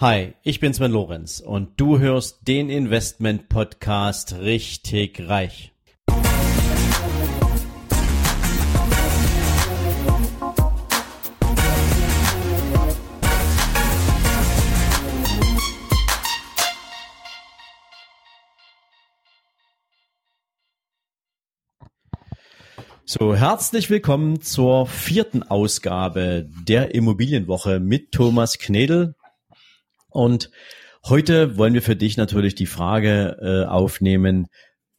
Hi, ich bin Sven Lorenz und du hörst den Investment Podcast richtig reich. So, herzlich willkommen zur vierten Ausgabe der Immobilienwoche mit Thomas Knedel. Und heute wollen wir für dich natürlich die Frage äh, aufnehmen,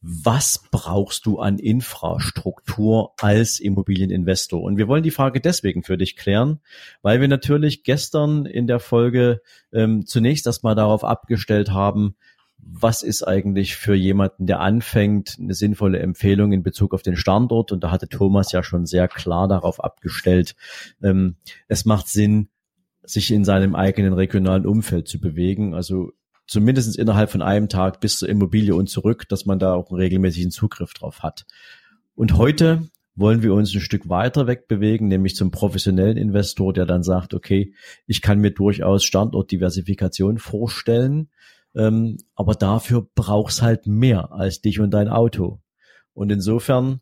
was brauchst du an Infrastruktur als Immobilieninvestor? Und wir wollen die Frage deswegen für dich klären, weil wir natürlich gestern in der Folge ähm, zunächst erstmal darauf abgestellt haben, was ist eigentlich für jemanden, der anfängt, eine sinnvolle Empfehlung in Bezug auf den Standort? Und da hatte Thomas ja schon sehr klar darauf abgestellt, ähm, es macht Sinn, sich in seinem eigenen regionalen Umfeld zu bewegen. Also zumindest innerhalb von einem Tag bis zur Immobilie und zurück, dass man da auch einen regelmäßigen Zugriff drauf hat. Und heute wollen wir uns ein Stück weiter wegbewegen, nämlich zum professionellen Investor, der dann sagt, okay, ich kann mir durchaus Standortdiversifikation vorstellen, ähm, aber dafür brauchst halt mehr als dich und dein Auto. Und insofern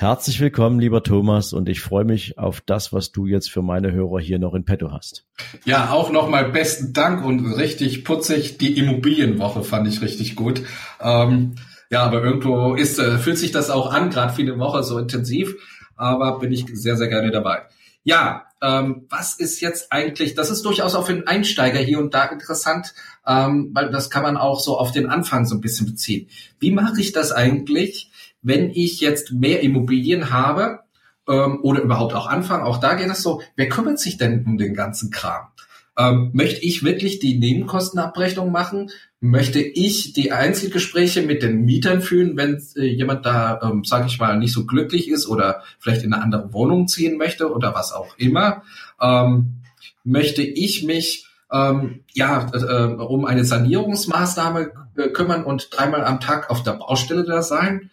Herzlich willkommen, lieber Thomas, und ich freue mich auf das, was du jetzt für meine Hörer hier noch in petto hast. Ja, auch nochmal besten Dank und richtig putzig. Die Immobilienwoche fand ich richtig gut. Ähm, ja, aber irgendwo ist, äh, fühlt sich das auch an, gerade eine Woche so intensiv. Aber bin ich sehr, sehr gerne dabei. Ja, ähm, was ist jetzt eigentlich, das ist durchaus auch für einen Einsteiger hier und da interessant, ähm, weil das kann man auch so auf den Anfang so ein bisschen beziehen. Wie mache ich das eigentlich? Wenn ich jetzt mehr Immobilien habe ähm, oder überhaupt auch anfangen, auch da geht es so, wer kümmert sich denn um den ganzen Kram? Ähm, möchte ich wirklich die Nebenkostenabrechnung machen? Möchte ich die Einzelgespräche mit den Mietern führen, wenn äh, jemand da, ähm, sage ich mal, nicht so glücklich ist oder vielleicht in eine andere Wohnung ziehen möchte oder was auch immer? Ähm, möchte ich mich ähm, ja äh, um eine Sanierungsmaßnahme äh, kümmern und dreimal am Tag auf der Baustelle da sein?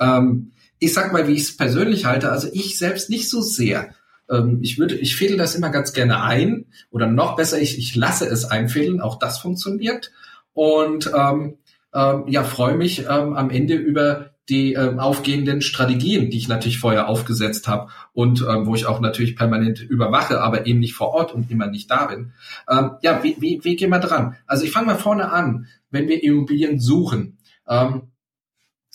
Ähm, ich sag mal, wie ich es persönlich halte, also ich selbst nicht so sehr. Ähm, ich würde, ich fädel das immer ganz gerne ein oder noch besser, ich, ich lasse es einfädeln, auch das funktioniert. Und ähm, ähm, ja, freue mich ähm, am Ende über die ähm, aufgehenden Strategien, die ich natürlich vorher aufgesetzt habe und ähm, wo ich auch natürlich permanent überwache, aber eben nicht vor Ort und immer nicht da bin. Ähm, ja, wie, wie, wie gehen wir dran? Also ich fange mal vorne an, wenn wir Immobilien suchen. Ähm,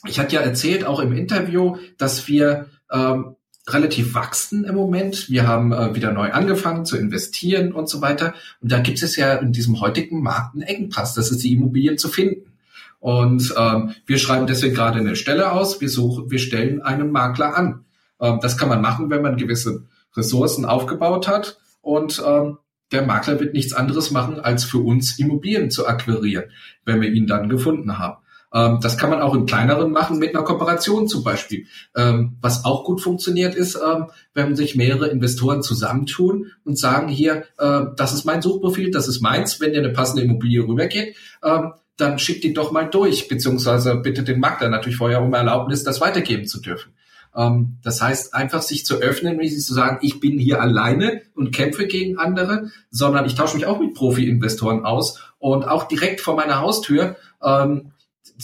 ich hatte ja erzählt, auch im Interview, dass wir ähm, relativ wachsen im Moment. Wir haben äh, wieder neu angefangen zu investieren und so weiter. Und da gibt es ja in diesem heutigen Markt einen Engpass. Das ist die Immobilien zu finden. Und ähm, wir schreiben deswegen gerade eine Stelle aus. Wir suchen, wir stellen einen Makler an. Ähm, das kann man machen, wenn man gewisse Ressourcen aufgebaut hat. Und ähm, der Makler wird nichts anderes machen, als für uns Immobilien zu akquirieren, wenn wir ihn dann gefunden haben. Ähm, das kann man auch im kleineren machen mit einer Kooperation zum Beispiel. Ähm, was auch gut funktioniert ist, ähm, wenn sich mehrere Investoren zusammentun und sagen, hier, äh, das ist mein Suchprofil, das ist meins, wenn dir eine passende Immobilie rübergeht, ähm, dann schickt die doch mal durch, beziehungsweise bitte den Makler natürlich vorher um Erlaubnis, das weitergeben zu dürfen. Ähm, das heißt, einfach sich zu öffnen, sie zu sagen, ich bin hier alleine und kämpfe gegen andere, sondern ich tausche mich auch mit Profi-Investoren aus und auch direkt vor meiner Haustür ähm,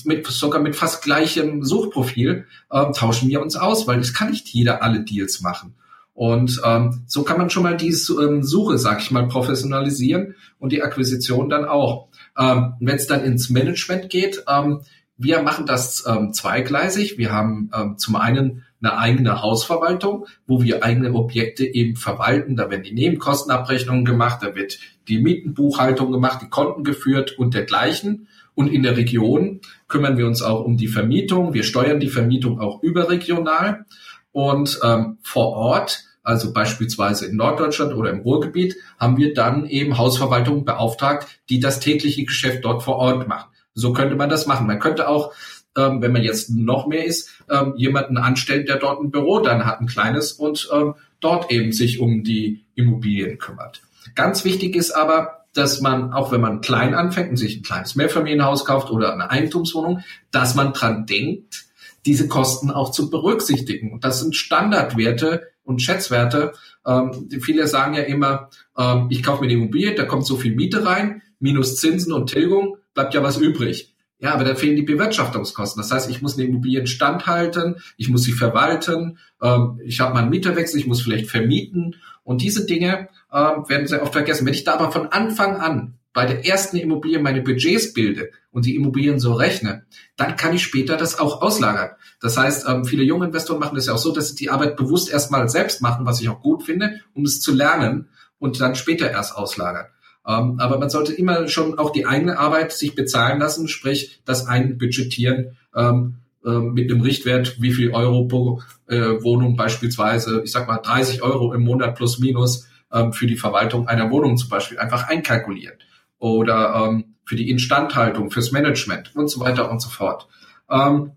mit sogar mit fast gleichem Suchprofil äh, tauschen wir uns aus, weil es kann nicht jeder alle Deals machen. Und ähm, so kann man schon mal die ähm, Suche, sag ich mal, professionalisieren und die Akquisition dann auch. Ähm, Wenn es dann ins Management geht, ähm, wir machen das ähm, zweigleisig. Wir haben ähm, zum einen eine eigene Hausverwaltung, wo wir eigene Objekte eben verwalten. Da werden die Nebenkostenabrechnungen gemacht, da wird die Mietenbuchhaltung gemacht, die Konten geführt und dergleichen. Und in der Region kümmern wir uns auch um die Vermietung. Wir steuern die Vermietung auch überregional. Und ähm, vor Ort, also beispielsweise in Norddeutschland oder im Ruhrgebiet, haben wir dann eben Hausverwaltungen beauftragt, die das tägliche Geschäft dort vor Ort machen. So könnte man das machen. Man könnte auch, ähm, wenn man jetzt noch mehr ist, ähm, jemanden anstellen, der dort ein Büro dann hat, ein kleines, und ähm, dort eben sich um die Immobilien kümmert. Ganz wichtig ist aber, dass man, auch wenn man klein anfängt und sich ein kleines Mehrfamilienhaus kauft oder eine Eigentumswohnung, dass man dran denkt, diese Kosten auch zu berücksichtigen. Und das sind Standardwerte und Schätzwerte. Ähm, viele sagen ja immer, ähm, ich kaufe mir eine Immobilie, da kommt so viel Miete rein. minus Zinsen und Tilgung bleibt ja was übrig. Ja, aber da fehlen die Bewirtschaftungskosten. Das heißt, ich muss eine Immobilie standhalten, ich muss sie verwalten, ähm, ich habe mal einen Mieterwechsel, ich muss vielleicht vermieten. Und diese Dinge äh, werden sehr oft vergessen. Wenn ich da aber von Anfang an bei der ersten Immobilie meine Budgets bilde und die Immobilien so rechne, dann kann ich später das auch auslagern. Das heißt, ähm, viele junge Investoren machen das ja auch so, dass sie die Arbeit bewusst erstmal selbst machen, was ich auch gut finde, um es zu lernen und dann später erst auslagern. Ähm, aber man sollte immer schon auch die eigene Arbeit sich bezahlen lassen, sprich das Einbudgetieren ähm, äh, mit einem Richtwert, wie viel Euro pro äh, Wohnung beispielsweise, ich sag mal 30 Euro im Monat plus minus ähm, für die Verwaltung einer Wohnung zum Beispiel einfach einkalkulieren oder ähm, für die Instandhaltung, fürs Management und so weiter und so fort. Ähm,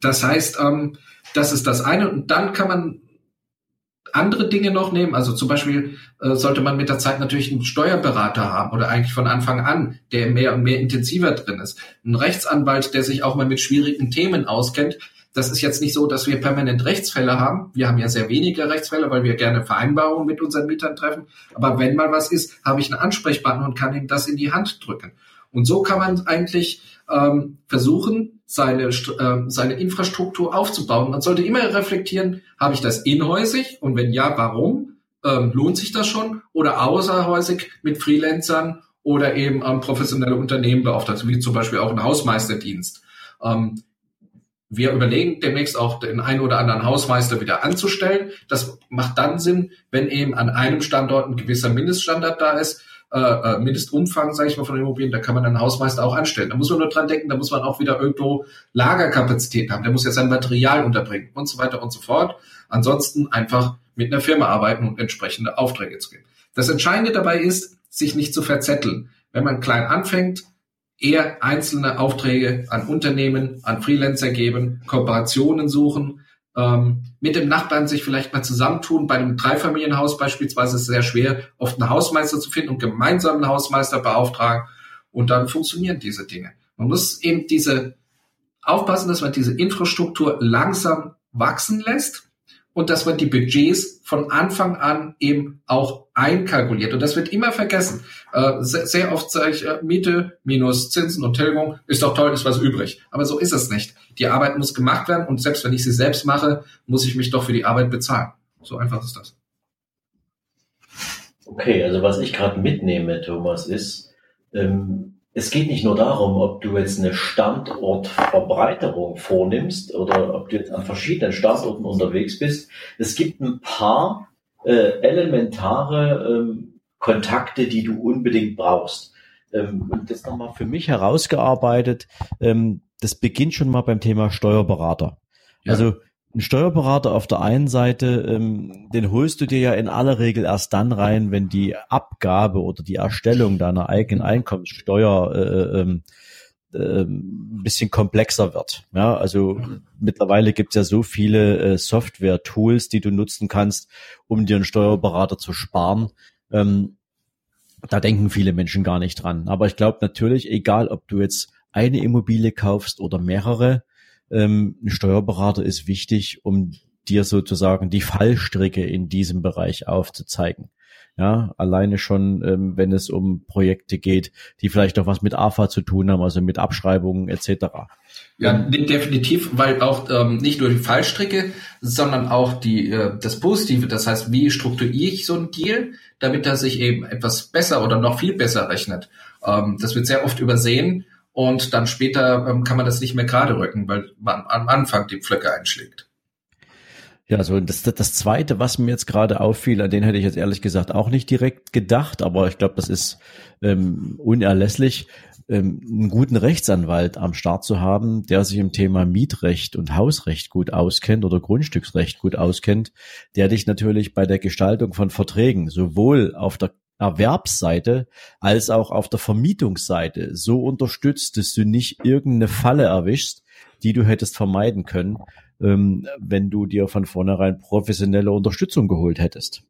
das heißt, ähm, das ist das eine und dann kann man andere Dinge noch nehmen. Also zum Beispiel äh, sollte man mit der Zeit natürlich einen Steuerberater haben oder eigentlich von Anfang an, der mehr und mehr intensiver drin ist. Ein Rechtsanwalt, der sich auch mal mit schwierigen Themen auskennt. Das ist jetzt nicht so, dass wir permanent Rechtsfälle haben. Wir haben ja sehr wenige Rechtsfälle, weil wir gerne Vereinbarungen mit unseren Mietern treffen. Aber wenn mal was ist, habe ich einen Ansprechpartner und kann ihm das in die Hand drücken. Und so kann man eigentlich ähm, versuchen, seine, äh, seine Infrastruktur aufzubauen. Man sollte immer reflektieren, habe ich das inhäusig und wenn ja, warum? Ähm, lohnt sich das schon? Oder außerhäusig mit Freelancern oder eben ähm, professionelle Unternehmen beauftragt, wie zum Beispiel auch ein Hausmeisterdienst. Ähm, wir überlegen demnächst auch den einen oder anderen Hausmeister wieder anzustellen. Das macht dann Sinn, wenn eben an einem Standort ein gewisser Mindeststandard da ist äh, äh, Mindestumfang, sage ich mal, von Immobilien, da kann man einen Hausmeister auch anstellen. Da muss man nur dran denken, da muss man auch wieder irgendwo Lagerkapazität haben, der muss ja sein Material unterbringen und so weiter und so fort. Ansonsten einfach mit einer Firma arbeiten und entsprechende Aufträge zu geben. Das Entscheidende dabei ist, sich nicht zu verzetteln. Wenn man klein anfängt, eher einzelne Aufträge an Unternehmen, an Freelancer geben, Kooperationen suchen, ähm, mit dem Nachbarn sich vielleicht mal zusammentun. Bei einem Dreifamilienhaus beispielsweise ist es sehr schwer, oft einen Hausmeister zu finden und gemeinsam einen Hausmeister beauftragen. Und dann funktionieren diese Dinge. Man muss eben diese aufpassen, dass man diese Infrastruktur langsam wachsen lässt und dass man die Budgets von Anfang an eben auch einkalkuliert. Und das wird immer vergessen. Äh, sehr, sehr, oft sage ich, äh, Miete minus Zinsen und Tilgung ist doch toll, ist was übrig. Aber so ist es nicht. Die Arbeit muss gemacht werden und selbst wenn ich sie selbst mache, muss ich mich doch für die Arbeit bezahlen. So einfach ist das. Okay, also was ich gerade mitnehme, Thomas, ist, ähm, es geht nicht nur darum, ob du jetzt eine Standortverbreiterung vornimmst oder ob du jetzt an verschiedenen Standorten unterwegs bist. Es gibt ein paar äh, elementare ähm, Kontakte, die du unbedingt brauchst. Ähm, und das nochmal für mich herausgearbeitet, ähm, das beginnt schon mal beim Thema Steuerberater. Ja. Also ein Steuerberater auf der einen Seite, ähm, den holst du dir ja in aller Regel erst dann rein, wenn die Abgabe oder die Erstellung deiner eigenen Einkommenssteuer äh, ähm, äh, ein bisschen komplexer wird. Ja, also mittlerweile gibt es ja so viele äh, Software-Tools, die du nutzen kannst, um dir einen Steuerberater zu sparen. Ähm, da denken viele Menschen gar nicht dran. Aber ich glaube natürlich, egal ob du jetzt eine Immobilie kaufst oder mehrere, ähm, ein Steuerberater ist wichtig, um dir sozusagen die Fallstricke in diesem Bereich aufzuzeigen. Ja, alleine schon, ähm, wenn es um Projekte geht, die vielleicht auch was mit AFA zu tun haben, also mit Abschreibungen etc. Ja, definitiv, weil auch ähm, nicht nur die Fallstricke, sondern auch die äh, das Positive. Das heißt, wie strukturiere ich so einen Deal, damit er sich eben etwas besser oder noch viel besser rechnet. Ähm, das wird sehr oft übersehen und dann später ähm, kann man das nicht mehr gerade rücken, weil man am Anfang die Pflöcke einschlägt. Ja, so das, das zweite, was mir jetzt gerade auffiel, an den hätte ich jetzt ehrlich gesagt auch nicht direkt gedacht, aber ich glaube, das ist ähm, unerlässlich, ähm, einen guten Rechtsanwalt am Start zu haben, der sich im Thema Mietrecht und Hausrecht gut auskennt oder Grundstücksrecht gut auskennt, der dich natürlich bei der Gestaltung von Verträgen sowohl auf der Erwerbsseite als auch auf der Vermietungsseite so unterstützt, dass du nicht irgendeine Falle erwischst, die du hättest vermeiden können, ähm, wenn du dir von vornherein professionelle Unterstützung geholt hättest.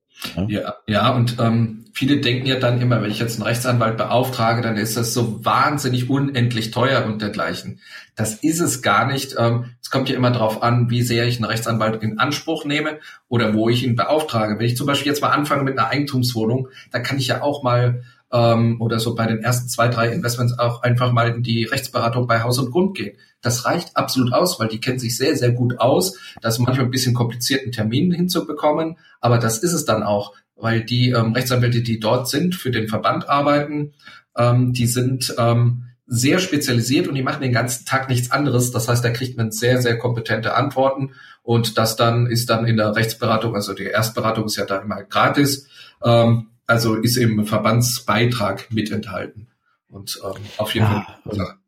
Ja, ja, und ähm, viele denken ja dann immer, wenn ich jetzt einen Rechtsanwalt beauftrage, dann ist das so wahnsinnig unendlich teuer und dergleichen. Das ist es gar nicht. Ähm, es kommt ja immer darauf an, wie sehr ich einen Rechtsanwalt in Anspruch nehme oder wo ich ihn beauftrage. Wenn ich zum Beispiel jetzt mal anfange mit einer Eigentumswohnung, dann kann ich ja auch mal ähm, oder so bei den ersten zwei, drei Investments auch einfach mal in die Rechtsberatung bei Haus und Grund gehen. Das reicht absolut aus, weil die kennen sich sehr, sehr gut aus. Das ist manchmal ein bisschen komplizierten Termin hinzubekommen, aber das ist es dann auch, weil die ähm, Rechtsanwälte, die dort sind, für den Verband arbeiten, ähm, die sind ähm, sehr spezialisiert und die machen den ganzen Tag nichts anderes. Das heißt, da kriegt man sehr, sehr kompetente Antworten und das dann ist dann in der Rechtsberatung, also die Erstberatung ist ja da immer gratis, ähm, also ist im Verbandsbeitrag mit enthalten. Und ähm, auf jeden ja, Fall.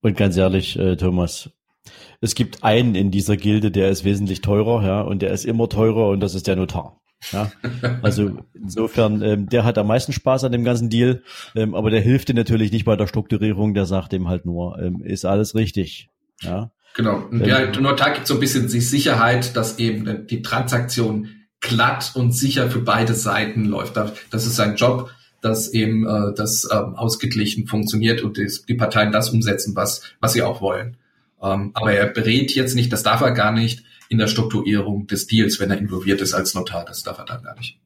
Und, ganz ehrlich, äh, Thomas, es gibt einen in dieser Gilde, der ist wesentlich teurer, ja, und der ist immer teurer und das ist der Notar. Ja, also insofern, ähm, der hat am meisten Spaß an dem ganzen Deal, ähm, aber der hilft dir natürlich nicht bei der Strukturierung, der sagt ihm halt nur, ähm, ist alles richtig. Ja. Genau. Und ähm, der Notar gibt so ein bisschen die Sicherheit, dass eben die Transaktion glatt und sicher für beide Seiten läuft. Das ist sein Job, dass eben äh, das ähm, ausgeglichen funktioniert und die, die Parteien das umsetzen, was, was sie auch wollen. Ähm, aber er berät jetzt nicht, das darf er gar nicht in der Strukturierung des Deals, wenn er involviert ist als Notar. Das darf er dann gar nicht.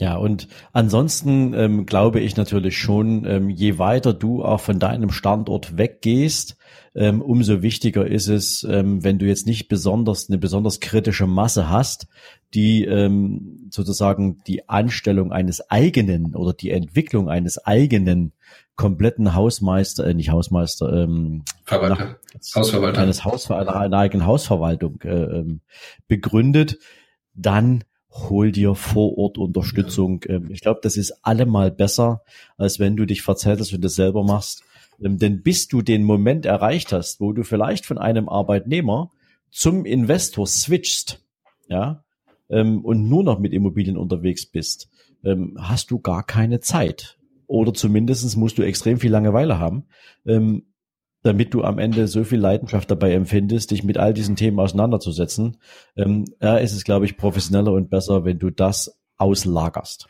Ja, und ansonsten ähm, glaube ich natürlich schon, ähm, je weiter du auch von deinem Standort weggehst, ähm, umso wichtiger ist es, ähm, wenn du jetzt nicht besonders eine besonders kritische Masse hast, die ähm, sozusagen die Anstellung eines eigenen oder die Entwicklung eines eigenen kompletten Hausmeister, äh, nicht Hausmeister, ähm, Verwalter, nach, Hausverwalter, eines Hausver einer eigenen Hausverwaltung äh, ähm, begründet, dann hol dir vor Ort Unterstützung. Ähm, ich glaube, das ist allemal besser, als wenn du dich verzettelst und das selber machst. Ähm, denn bis du den Moment erreicht hast, wo du vielleicht von einem Arbeitnehmer zum Investor switchst, ja, ähm, und nur noch mit Immobilien unterwegs bist, hast du gar keine Zeit. Oder zumindestens musst du extrem viel Langeweile haben, damit du am Ende so viel Leidenschaft dabei empfindest, dich mit all diesen Themen auseinanderzusetzen, ähm, ist es, glaube ich, professioneller und besser, wenn du das auslagerst.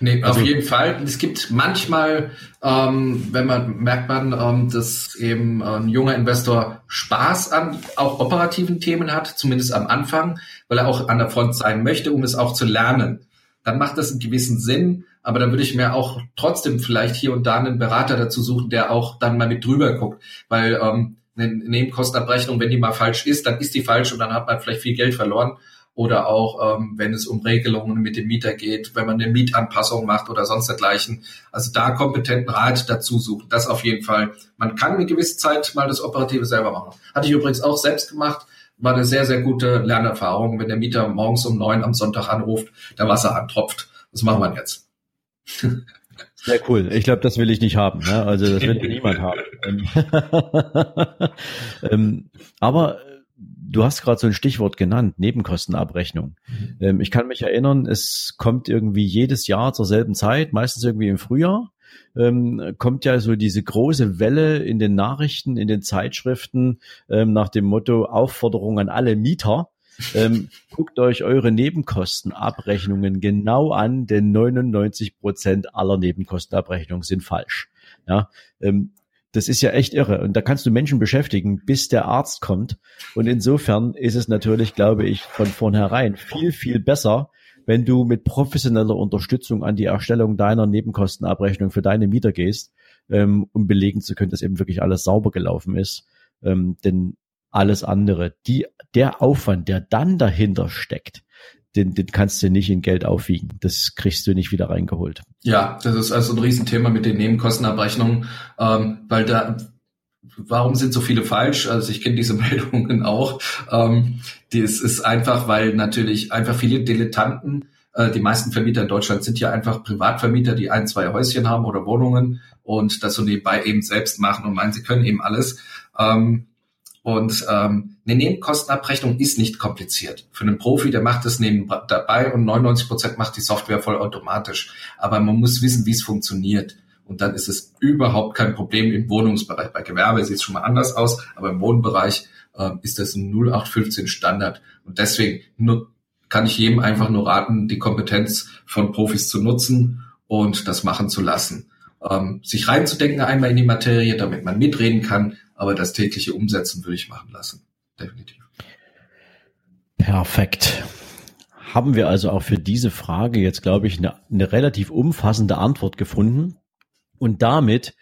Nee, also, auf jeden Fall. Es gibt manchmal, ähm, wenn man merkt man, ähm, dass eben ein junger Investor Spaß an auch operativen Themen hat, zumindest am Anfang, weil er auch an der Front sein möchte, um es auch zu lernen. Dann macht das einen gewissen Sinn, aber dann würde ich mir auch trotzdem vielleicht hier und da einen Berater dazu suchen, der auch dann mal mit drüber guckt, weil ähm, eine Nebenkostenabrechnung, wenn die mal falsch ist, dann ist die falsch und dann hat man vielleicht viel Geld verloren. Oder auch, ähm, wenn es um Regelungen mit dem Mieter geht, wenn man eine Mietanpassung macht oder sonst dergleichen. Also da kompetenten Rat dazu suchen. Das auf jeden Fall. Man kann eine gewisse Zeit mal das Operative selber machen. Hatte ich übrigens auch selbst gemacht. War eine sehr, sehr gute Lernerfahrung, wenn der Mieter morgens um neun am Sonntag anruft, der Wasser antropft. Was machen wir jetzt? Sehr cool. Ich glaube, das will ich nicht haben. Ne? Also das will niemand haben. ähm, aber du hast gerade so ein Stichwort genannt, Nebenkostenabrechnung. Mhm. Ähm, ich kann mich erinnern, es kommt irgendwie jedes Jahr zur selben Zeit, meistens irgendwie im Frühjahr, ähm, kommt ja so diese große Welle in den Nachrichten, in den Zeitschriften ähm, nach dem Motto Aufforderung an alle Mieter, ähm, guckt euch eure Nebenkostenabrechnungen genau an, denn 99 Prozent aller Nebenkostenabrechnungen sind falsch. Ja, ähm, das ist ja echt irre. Und da kannst du Menschen beschäftigen, bis der Arzt kommt. Und insofern ist es natürlich, glaube ich, von vornherein viel, viel besser, wenn du mit professioneller Unterstützung an die Erstellung deiner Nebenkostenabrechnung für deine Mieter gehst, ähm, um belegen zu können, dass eben wirklich alles sauber gelaufen ist. Ähm, denn alles andere. Die, der Aufwand, der dann dahinter steckt, den, den kannst du nicht in Geld aufwiegen. Das kriegst du nicht wieder reingeholt. Ja, das ist also ein Riesenthema mit den Nebenkostenabrechnungen, ähm, weil da Warum sind so viele falsch? Also ich kenne diese Meldungen auch. Ähm, das ist einfach, weil natürlich einfach viele Dilettanten, äh, die meisten Vermieter in Deutschland sind ja einfach Privatvermieter, die ein, zwei Häuschen haben oder Wohnungen und das so nebenbei eben selbst machen und meinen, sie können eben alles. Ähm, und ähm, eine Nebenkostenabrechnung ist nicht kompliziert. Für einen Profi, der macht es neben dabei und 99 Prozent macht die Software vollautomatisch. Aber man muss wissen, wie es funktioniert. Und dann ist es überhaupt kein Problem im Wohnungsbereich. Bei Gewerbe sieht es schon mal anders aus, aber im Wohnbereich äh, ist das ein 0815 Standard. Und deswegen nur, kann ich jedem einfach nur raten, die Kompetenz von Profis zu nutzen und das machen zu lassen. Ähm, sich reinzudenken einmal in die Materie, damit man mitreden kann, aber das tägliche Umsetzen würde ich machen lassen. Definitiv. Perfekt. haben wir also auch für diese Frage jetzt, glaube ich, eine, eine relativ umfassende Antwort gefunden. Und damit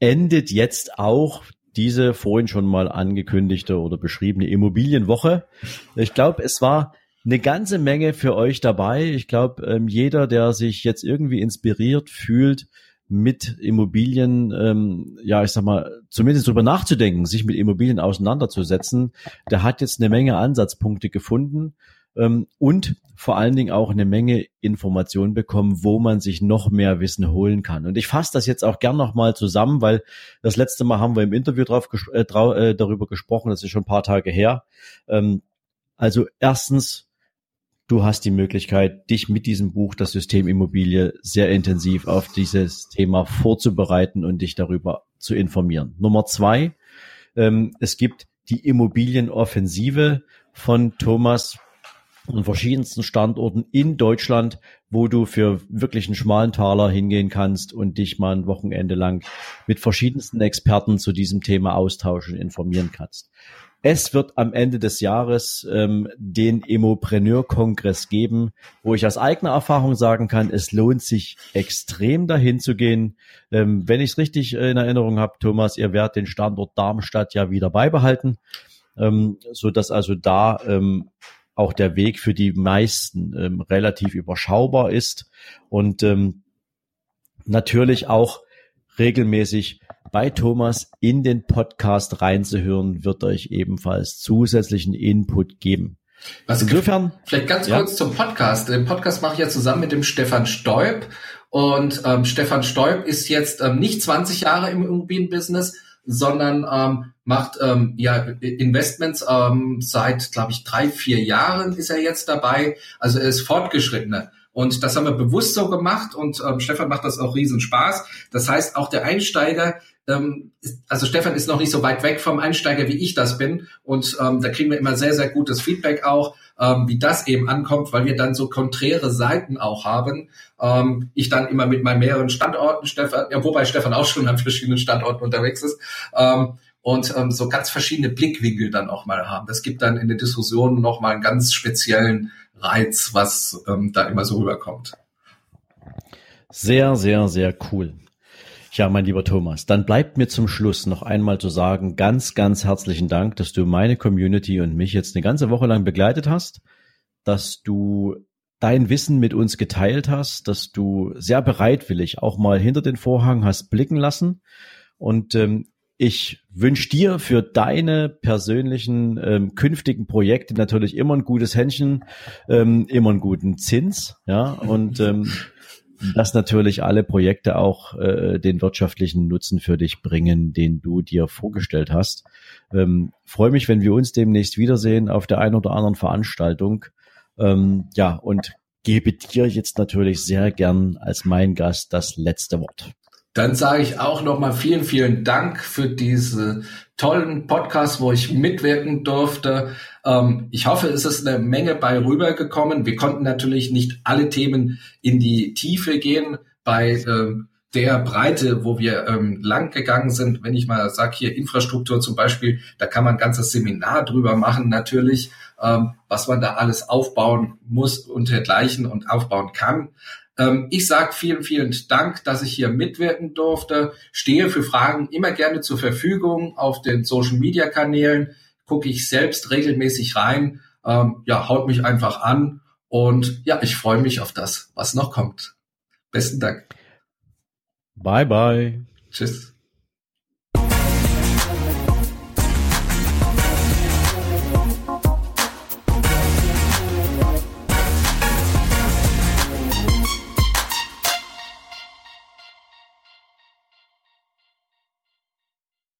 endet jetzt auch diese vorhin schon mal angekündigte oder beschriebene Immobilienwoche. Ich glaube, es war eine ganze Menge für euch dabei. Ich glaube, ähm, jeder, der sich jetzt irgendwie inspiriert fühlt, mit Immobilien, ähm, ja, ich sag mal, zumindest drüber nachzudenken, sich mit Immobilien auseinanderzusetzen, der hat jetzt eine Menge Ansatzpunkte gefunden ähm, und vor allen Dingen auch eine Menge Informationen bekommen, wo man sich noch mehr Wissen holen kann. Und ich fasse das jetzt auch gern nochmal zusammen, weil das letzte Mal haben wir im Interview drauf, äh, äh, darüber gesprochen, das ist schon ein paar Tage her. Ähm, also erstens, du hast die Möglichkeit, dich mit diesem Buch, das System Immobilie, sehr intensiv auf dieses Thema vorzubereiten und dich darüber zu informieren. Nummer zwei, ähm, es gibt die Immobilienoffensive von Thomas an verschiedensten Standorten in Deutschland, wo du für wirklich einen schmalen Taler hingehen kannst und dich mal ein Wochenende lang mit verschiedensten Experten zu diesem Thema austauschen, informieren kannst. Es wird am Ende des Jahres ähm, den Immopreneur-Kongress geben, wo ich aus eigener Erfahrung sagen kann, es lohnt sich extrem dahin zu gehen. Ähm, wenn ich es richtig in Erinnerung habe, Thomas, ihr werdet den Standort Darmstadt ja wieder beibehalten, ähm, so dass also da ähm, auch der Weg für die meisten ähm, relativ überschaubar ist und ähm, natürlich auch regelmäßig bei Thomas in den Podcast reinzuhören, wird euch ebenfalls zusätzlichen Input geben. Was Insofern, vielleicht ganz kurz ja. zum Podcast. Den Podcast mache ich ja zusammen mit dem Stefan Stoib. Und ähm, Stefan Stoib ist jetzt ähm, nicht 20 Jahre im Immobilienbusiness, sondern ähm, macht ähm, ja Investments ähm, seit, glaube ich, drei, vier Jahren ist er jetzt dabei. Also er ist fortgeschrittener. Und das haben wir bewusst so gemacht und ähm, Stefan macht das auch riesen Spaß. Das heißt, auch der Einsteiger, ähm, ist, also Stefan ist noch nicht so weit weg vom Einsteiger, wie ich das bin. Und ähm, da kriegen wir immer sehr, sehr gutes Feedback auch, ähm, wie das eben ankommt, weil wir dann so konträre Seiten auch haben. Ähm, ich dann immer mit meinen mehreren Standorten, Stefan, ja, wobei Stefan auch schon an verschiedenen Standorten unterwegs ist. Ähm, und ähm, so ganz verschiedene Blickwinkel dann auch mal haben. Das gibt dann in der Diskussion noch mal einen ganz speziellen Reiz, was ähm, da immer so rüberkommt. Sehr, sehr, sehr cool. Ja, mein lieber Thomas, dann bleibt mir zum Schluss noch einmal zu sagen, ganz, ganz herzlichen Dank, dass du meine Community und mich jetzt eine ganze Woche lang begleitet hast, dass du dein Wissen mit uns geteilt hast, dass du sehr bereitwillig auch mal hinter den Vorhang hast blicken lassen. Und ähm, ich wünsche dir für deine persönlichen ähm, künftigen Projekte natürlich immer ein gutes Händchen, ähm, immer einen guten Zins, ja, und ähm, dass natürlich alle Projekte auch äh, den wirtschaftlichen Nutzen für dich bringen, den du dir vorgestellt hast. Ähm, Freue mich, wenn wir uns demnächst wiedersehen auf der einen oder anderen Veranstaltung. Ähm, ja, und gebe dir jetzt natürlich sehr gern als mein Gast das letzte Wort. Dann sage ich auch nochmal vielen, vielen Dank für diese tollen Podcast, wo ich mitwirken durfte. Ähm, ich hoffe, es ist eine Menge bei rübergekommen. Wir konnten natürlich nicht alle Themen in die Tiefe gehen bei ähm, der Breite, wo wir ähm, lang gegangen sind. Wenn ich mal sage, hier Infrastruktur zum Beispiel, da kann man ein ganzes Seminar drüber machen natürlich, ähm, was man da alles aufbauen muss und dergleichen und aufbauen kann. Ähm, ich sage vielen, vielen Dank, dass ich hier mitwirken durfte. Stehe für Fragen immer gerne zur Verfügung auf den Social-Media-Kanälen. Gucke ich selbst regelmäßig rein. Ähm, ja, haut mich einfach an. Und ja, ich freue mich auf das, was noch kommt. Besten Dank. Bye, bye. Tschüss.